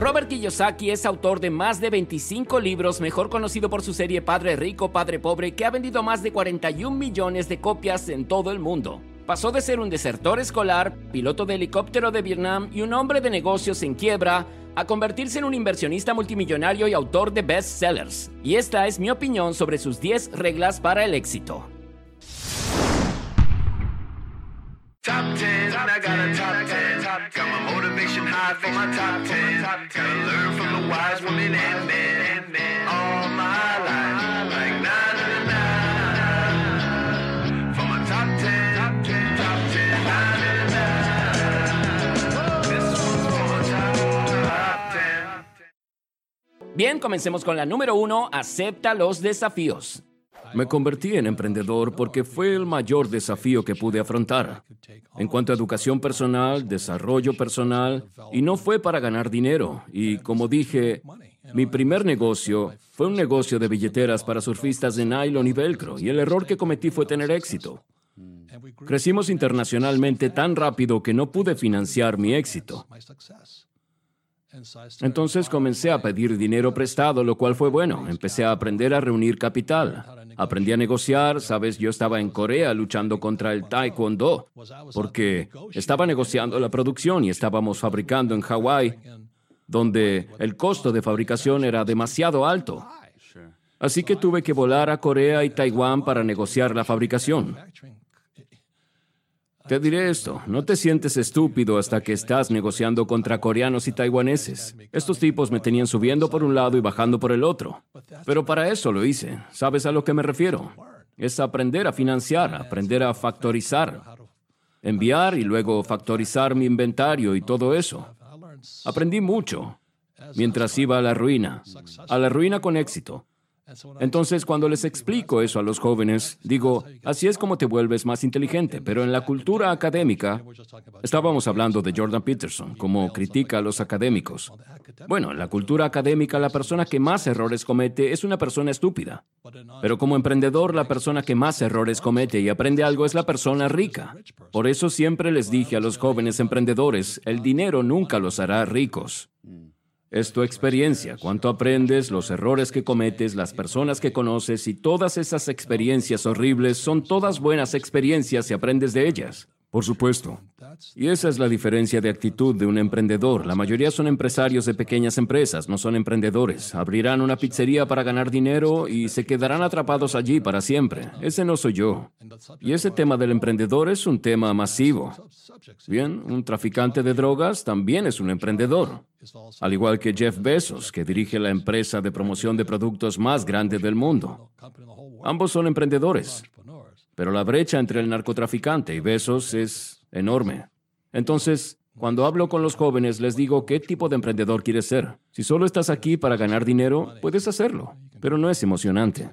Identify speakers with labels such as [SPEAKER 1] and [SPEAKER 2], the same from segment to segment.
[SPEAKER 1] Robert Kiyosaki es autor de más de 25 libros, mejor conocido por su serie Padre Rico, Padre Pobre, que ha vendido más de 41 millones de copias en todo el mundo. Pasó de ser un desertor escolar, piloto de helicóptero de Vietnam y un hombre de negocios en quiebra a convertirse en un inversionista multimillonario y autor de bestsellers. Y esta es mi opinión sobre sus 10 reglas para el éxito. Top 10, I got a top high for my top 10. Gotta learn from the wise women and men. All my life, like na na na For my top 10, top 10, top 10, na na na This one's for my top 10. Bien, comencemos con la número uno. Acepta los desafíos.
[SPEAKER 2] Me convertí en emprendedor porque fue el mayor desafío que pude afrontar. En cuanto a educación personal, desarrollo personal, y no fue para ganar dinero. Y como dije, mi primer negocio fue un negocio de billeteras para surfistas de nylon y velcro, y el error que cometí fue tener éxito. Crecimos internacionalmente tan rápido que no pude financiar mi éxito. Entonces comencé a pedir dinero prestado, lo cual fue bueno. Empecé a aprender a reunir capital. Aprendí a negociar, sabes, yo estaba en Corea luchando contra el taekwondo, porque estaba negociando la producción y estábamos fabricando en Hawái, donde el costo de fabricación era demasiado alto. Así que tuve que volar a Corea y Taiwán para negociar la fabricación. Te diré esto, no te sientes estúpido hasta que estás negociando contra coreanos y taiwaneses. Estos tipos me tenían subiendo por un lado y bajando por el otro. Pero para eso lo hice. ¿Sabes a lo que me refiero? Es aprender a financiar, aprender a factorizar, enviar y luego factorizar mi inventario y todo eso. Aprendí mucho mientras iba a la ruina, a la ruina con éxito. Entonces, cuando les explico eso a los jóvenes, digo, así es como te vuelves más inteligente, pero en la cultura académica, estábamos hablando de Jordan Peterson, como critica a los académicos. Bueno, en la cultura académica, la persona que más errores comete es una persona estúpida. Pero como emprendedor, la persona que más errores comete y aprende algo es la persona rica. Por eso siempre les dije a los jóvenes emprendedores, el dinero nunca los hará ricos. Es tu experiencia, cuánto aprendes, los errores que cometes, las personas que conoces y todas esas experiencias horribles son todas buenas experiencias y aprendes de ellas. Por supuesto. Y esa es la diferencia de actitud de un emprendedor. La mayoría son empresarios de pequeñas empresas, no son emprendedores. Abrirán una pizzería para ganar dinero y se quedarán atrapados allí para siempre. Ese no soy yo. Y ese tema del emprendedor es un tema masivo. Bien, un traficante de drogas también es un emprendedor. Al igual que Jeff Bezos, que dirige la empresa de promoción de productos más grande del mundo. Ambos son emprendedores. Pero la brecha entre el narcotraficante y Bezos es enorme. Entonces, cuando hablo con los jóvenes, les digo qué tipo de emprendedor quieres ser. Si solo estás aquí para ganar dinero, puedes hacerlo, pero no es emocionante.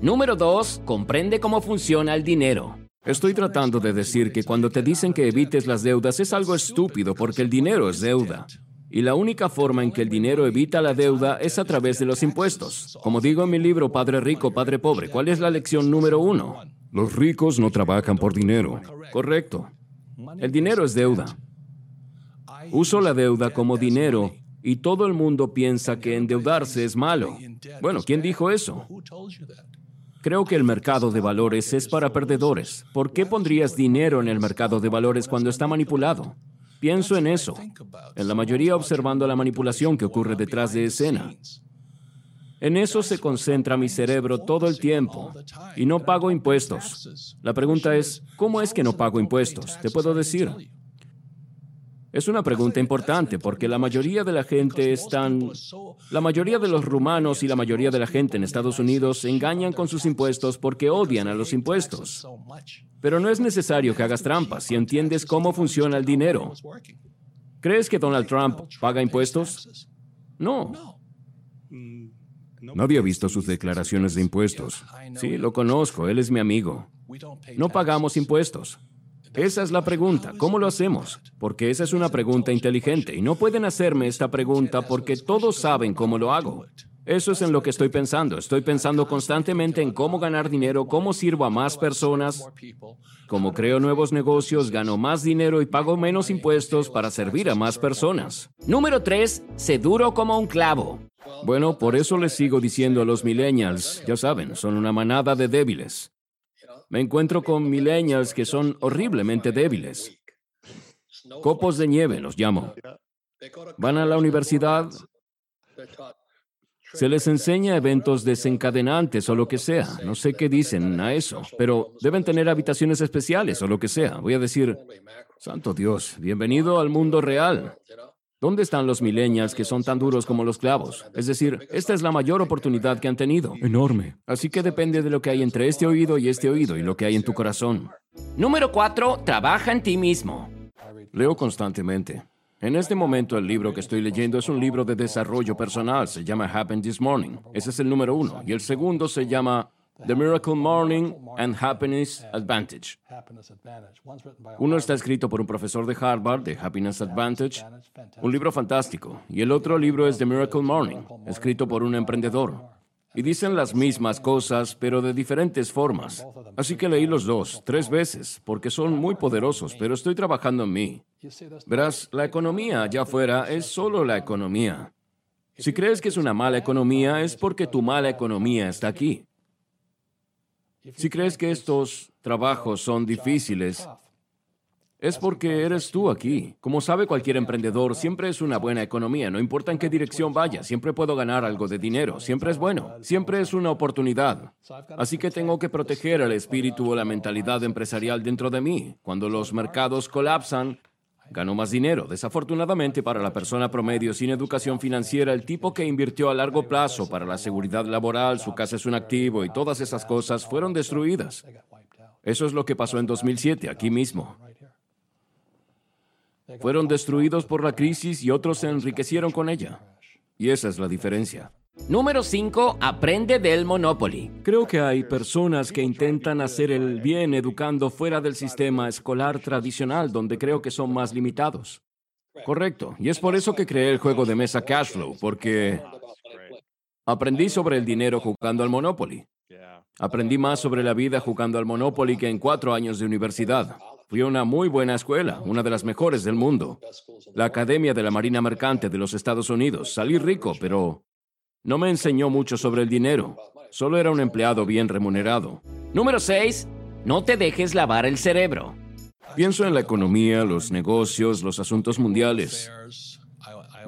[SPEAKER 1] Número 2. Comprende cómo funciona el dinero.
[SPEAKER 2] Estoy tratando de decir que cuando te dicen que evites las deudas es algo estúpido porque el dinero es deuda. Y la única forma en que el dinero evita la deuda es a través de los impuestos. Como digo en mi libro Padre Rico, Padre Pobre, ¿cuál es la lección número uno? Los ricos no trabajan por dinero. Correcto. El dinero es deuda. Uso la deuda como dinero y todo el mundo piensa que endeudarse es malo. Bueno, ¿quién dijo eso? Creo que el mercado de valores es para perdedores. ¿Por qué pondrías dinero en el mercado de valores cuando está manipulado? Pienso en eso, en la mayoría observando la manipulación que ocurre detrás de escena. En eso se concentra mi cerebro todo el tiempo y no pago impuestos. La pregunta es, ¿cómo es que no pago impuestos? Te puedo decir. Es una pregunta importante porque la mayoría de la gente están... La mayoría de los rumanos y la mayoría de la gente en Estados Unidos engañan con sus impuestos porque odian a los impuestos. Pero no es necesario que hagas trampas si entiendes cómo funciona el dinero. ¿Crees que Donald Trump paga impuestos? No. No había visto sus declaraciones de impuestos. Sí, lo conozco, él es mi amigo. No pagamos impuestos. Esa es la pregunta, ¿cómo lo hacemos? Porque esa es una pregunta inteligente y no pueden hacerme esta pregunta porque todos saben cómo lo hago. Eso es en lo que estoy pensando. Estoy pensando constantemente en cómo ganar dinero, cómo sirvo a más personas, cómo creo nuevos negocios, gano más dinero y pago menos impuestos para servir a más personas.
[SPEAKER 1] Número 3. Sé duro como un clavo.
[SPEAKER 2] Bueno, por eso les sigo diciendo a los millennials, ya saben, son una manada de débiles. Me encuentro con millennials que son horriblemente débiles. Copos de nieve los llamo. Van a la universidad, se les enseña eventos desencadenantes o lo que sea. No sé qué dicen a eso, pero deben tener habitaciones especiales o lo que sea. Voy a decir, Santo Dios, bienvenido al mundo real. ¿Dónde están los millennials que son tan duros como los clavos? Es decir, esta es la mayor oportunidad que han tenido. Enorme. Así que depende de lo que hay entre este oído y este oído y lo que hay en tu corazón.
[SPEAKER 1] Número 4. Trabaja en ti mismo.
[SPEAKER 2] Leo constantemente. En este momento el libro que estoy leyendo es un libro de desarrollo personal, se llama Happen This Morning. Ese es el número uno. Y el segundo se llama The Miracle Morning and Happiness Advantage. Uno está escrito por un profesor de Harvard, de Happiness Advantage, un libro fantástico. Y el otro libro es The Miracle Morning, escrito por un emprendedor. Y dicen las mismas cosas, pero de diferentes formas. Así que leí los dos, tres veces, porque son muy poderosos, pero estoy trabajando en mí. Verás, la economía allá afuera es solo la economía. Si crees que es una mala economía, es porque tu mala economía está aquí. Si crees que estos trabajos son difíciles, es porque eres tú aquí. Como sabe cualquier emprendedor, siempre es una buena economía, no importa en qué dirección vaya, siempre puedo ganar algo de dinero, siempre es bueno, siempre es una oportunidad. Así que tengo que proteger el espíritu o la mentalidad empresarial dentro de mí. Cuando los mercados colapsan, gano más dinero. Desafortunadamente para la persona promedio sin educación financiera, el tipo que invirtió a largo plazo para la seguridad laboral, su casa es un activo y todas esas cosas fueron destruidas. Eso es lo que pasó en 2007, aquí mismo. Fueron destruidos por la crisis y otros se enriquecieron con ella. Y esa es la diferencia.
[SPEAKER 1] Número 5. Aprende del Monopoly.
[SPEAKER 2] Creo que hay personas que intentan hacer el bien educando fuera del sistema escolar tradicional, donde creo que son más limitados. Correcto. Y es por eso que creé el juego de mesa Cashflow, porque aprendí sobre el dinero jugando al Monopoly. Aprendí más sobre la vida jugando al Monopoly que en cuatro años de universidad. Fui a una muy buena escuela, una de las mejores del mundo. La Academia de la Marina Mercante de los Estados Unidos. Salí rico, pero no me enseñó mucho sobre el dinero. Solo era un empleado bien remunerado.
[SPEAKER 1] Número 6. No te dejes lavar el cerebro.
[SPEAKER 2] Pienso en la economía, los negocios, los asuntos mundiales.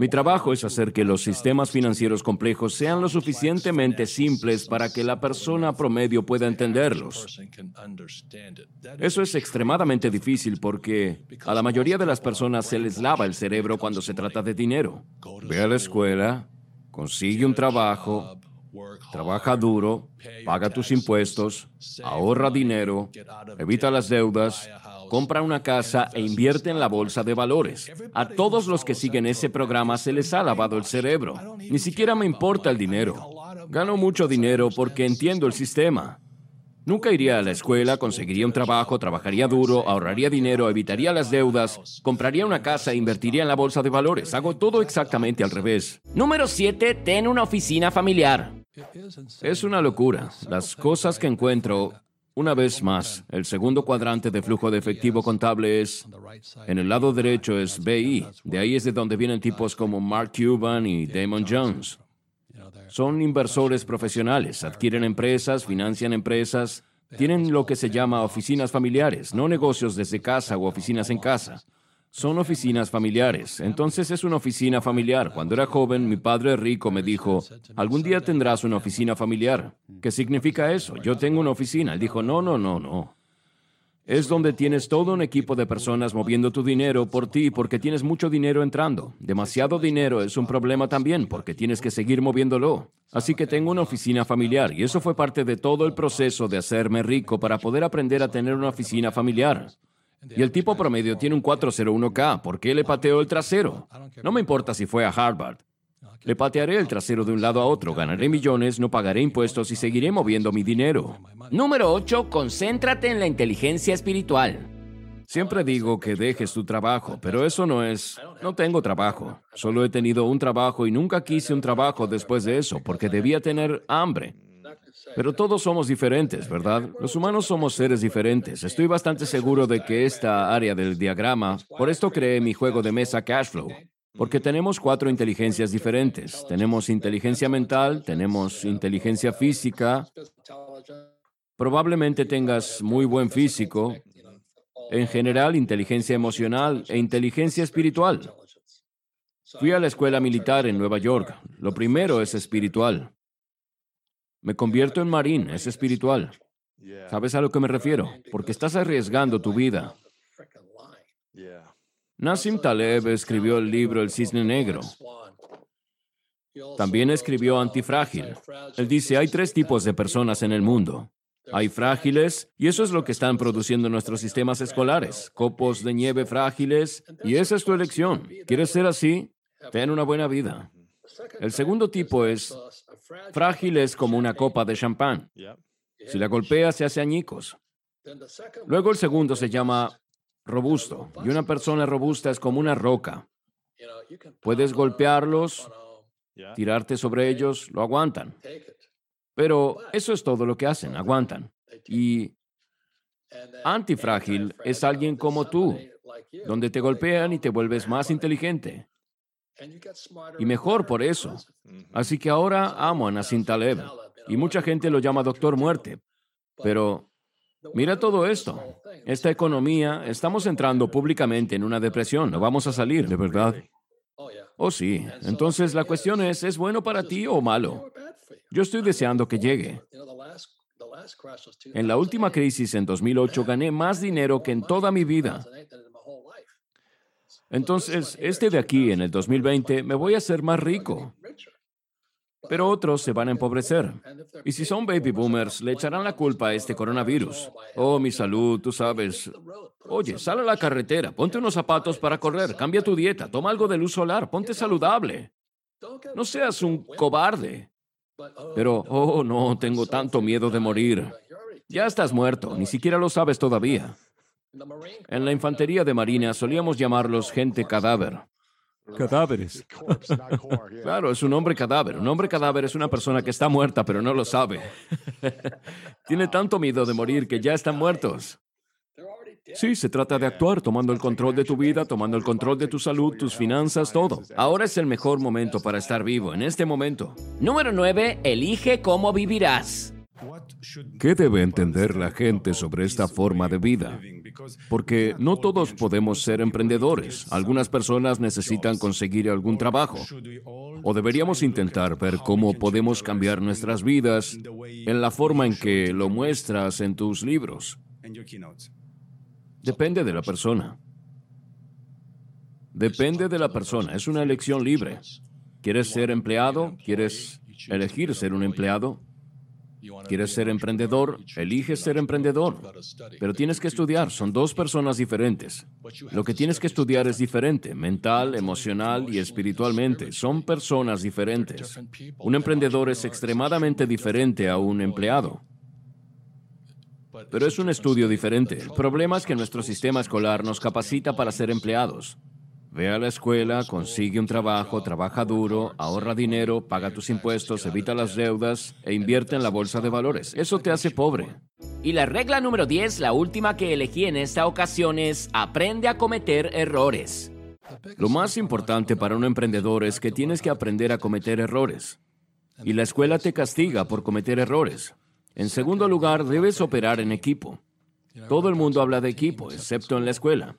[SPEAKER 2] Mi trabajo es hacer que los sistemas financieros complejos sean lo suficientemente simples para que la persona promedio pueda entenderlos. Eso es extremadamente difícil porque a la mayoría de las personas se les lava el cerebro cuando se trata de dinero. Ve a la escuela, consigue un trabajo, trabaja duro, paga tus impuestos, ahorra dinero, evita las deudas, compra una casa e invierte en la bolsa de valores. A todos los que siguen ese programa se les ha lavado el cerebro. Ni siquiera me importa el dinero. Gano mucho dinero porque entiendo el sistema. Nunca iría a la escuela, conseguiría un trabajo, trabajaría duro, ahorraría dinero, evitaría las deudas, compraría una casa e invertiría en la bolsa de valores. Hago todo exactamente al revés.
[SPEAKER 1] Número 7. Ten una oficina familiar.
[SPEAKER 2] Es una locura. Las cosas que encuentro una vez más, el segundo cuadrante de flujo de efectivo contable es, en el lado derecho es BI, de ahí es de donde vienen tipos como Mark Cuban y Damon Jones. Son inversores profesionales, adquieren empresas, financian empresas, tienen lo que se llama oficinas familiares, no negocios desde casa o oficinas en casa. Son oficinas familiares. Entonces es una oficina familiar. Cuando era joven, mi padre rico me dijo, algún día tendrás una oficina familiar. ¿Qué significa eso? Yo tengo una oficina. Él dijo, no, no, no, no. Es donde tienes todo un equipo de personas moviendo tu dinero por ti porque tienes mucho dinero entrando. Demasiado dinero es un problema también porque tienes que seguir moviéndolo. Así que tengo una oficina familiar y eso fue parte de todo el proceso de hacerme rico para poder aprender a tener una oficina familiar. Y el tipo promedio tiene un 401k. ¿Por qué le pateó el trasero? No me importa si fue a Harvard. Le patearé el trasero de un lado a otro, ganaré millones, no pagaré impuestos y seguiré moviendo mi dinero.
[SPEAKER 1] Número 8. Concéntrate en la inteligencia espiritual.
[SPEAKER 2] Siempre digo que dejes tu trabajo, pero eso no es... No tengo trabajo. Solo he tenido un trabajo y nunca quise un trabajo después de eso, porque debía tener hambre. Pero todos somos diferentes, ¿verdad? Los humanos somos seres diferentes. Estoy bastante seguro de que esta área del diagrama, por esto creé mi juego de mesa Cashflow, porque tenemos cuatro inteligencias diferentes. Tenemos inteligencia mental, tenemos inteligencia física. Probablemente tengas muy buen físico, en general inteligencia emocional e inteligencia espiritual. Fui a la escuela militar en Nueva York. Lo primero es espiritual. Me convierto en marín, es espiritual. ¿Sabes a lo que me refiero? Porque estás arriesgando tu vida. Nassim Taleb escribió el libro El Cisne Negro. También escribió Antifrágil. Él dice, hay tres tipos de personas en el mundo. Hay frágiles, y eso es lo que están produciendo nuestros sistemas escolares, copos de nieve frágiles, y esa es tu elección. ¿Quieres ser así? Ten una buena vida. El segundo tipo es frágil es como una copa de champán. Si la golpea, se hace añicos. Luego el segundo se llama robusto, y una persona robusta es como una roca. Puedes golpearlos, tirarte sobre ellos, lo aguantan. Pero eso es todo lo que hacen, aguantan. Y antifrágil es alguien como tú, donde te golpean y te vuelves más inteligente. Y mejor por eso. Así que ahora amo a Nassim Taleb. Y mucha gente lo llama Doctor Muerte. Pero mira todo esto. Esta economía, estamos entrando públicamente en una depresión. No vamos a salir, de verdad. Oh, sí. Entonces la cuestión es, ¿es bueno para ti o malo? Yo estoy deseando que llegue. En la última crisis en 2008 gané más dinero que en toda mi vida. Entonces, este de aquí, en el 2020, me voy a hacer más rico. Pero otros se van a empobrecer. Y si son baby boomers, le echarán la culpa a este coronavirus. Oh, mi salud, tú sabes. Oye, sal a la carretera, ponte unos zapatos para correr, cambia tu dieta, toma algo de luz solar, ponte saludable. No seas un cobarde. Pero, oh, no, tengo tanto miedo de morir. Ya estás muerto, ni siquiera lo sabes todavía. En la infantería de Marina solíamos llamarlos gente cadáver. Cadáveres. claro, es un hombre cadáver. Un hombre cadáver es una persona que está muerta, pero no lo sabe. Tiene tanto miedo de morir que ya están muertos. Sí, se trata de actuar tomando el control de tu vida, tomando el control de tu salud, tus finanzas, todo. Ahora es el mejor momento para estar vivo, en este momento.
[SPEAKER 1] Número 9. Elige cómo vivirás.
[SPEAKER 2] ¿Qué debe entender la gente sobre esta forma de vida? Porque no todos podemos ser emprendedores. Algunas personas necesitan conseguir algún trabajo. O deberíamos intentar ver cómo podemos cambiar nuestras vidas en la forma en que lo muestras en tus libros. Depende de la persona. Depende de la persona. Es una elección libre. ¿Quieres ser empleado? ¿Quieres elegir ser un empleado? ¿Quieres ser emprendedor? Elige ser emprendedor. Pero tienes que estudiar, son dos personas diferentes. Lo que tienes que estudiar es diferente, mental, emocional y espiritualmente. Son personas diferentes. Un emprendedor es extremadamente diferente a un empleado. Pero es un estudio diferente. El problema es que nuestro sistema escolar nos capacita para ser empleados. Ve a la escuela, consigue un trabajo, trabaja duro, ahorra dinero, paga tus impuestos, evita las deudas e invierte en la bolsa de valores. Eso te hace pobre.
[SPEAKER 1] Y la regla número 10, la última que elegí en esta ocasión es aprende a cometer errores.
[SPEAKER 2] Lo más importante para un emprendedor es que tienes que aprender a cometer errores. Y la escuela te castiga por cometer errores. En segundo lugar, debes operar en equipo. Todo el mundo habla de equipo, excepto en la escuela.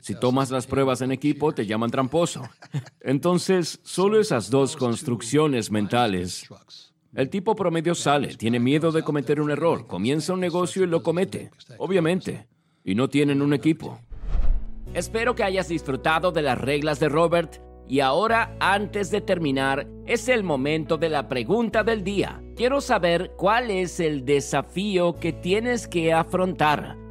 [SPEAKER 2] Si tomas las pruebas en equipo, te llaman tramposo. Entonces, solo esas dos construcciones mentales. El tipo promedio sale, tiene miedo de cometer un error, comienza un negocio y lo comete, obviamente, y no tienen un equipo.
[SPEAKER 1] Espero que hayas disfrutado de las reglas de Robert y ahora, antes de terminar, es el momento de la pregunta del día. Quiero saber cuál es el desafío que tienes que afrontar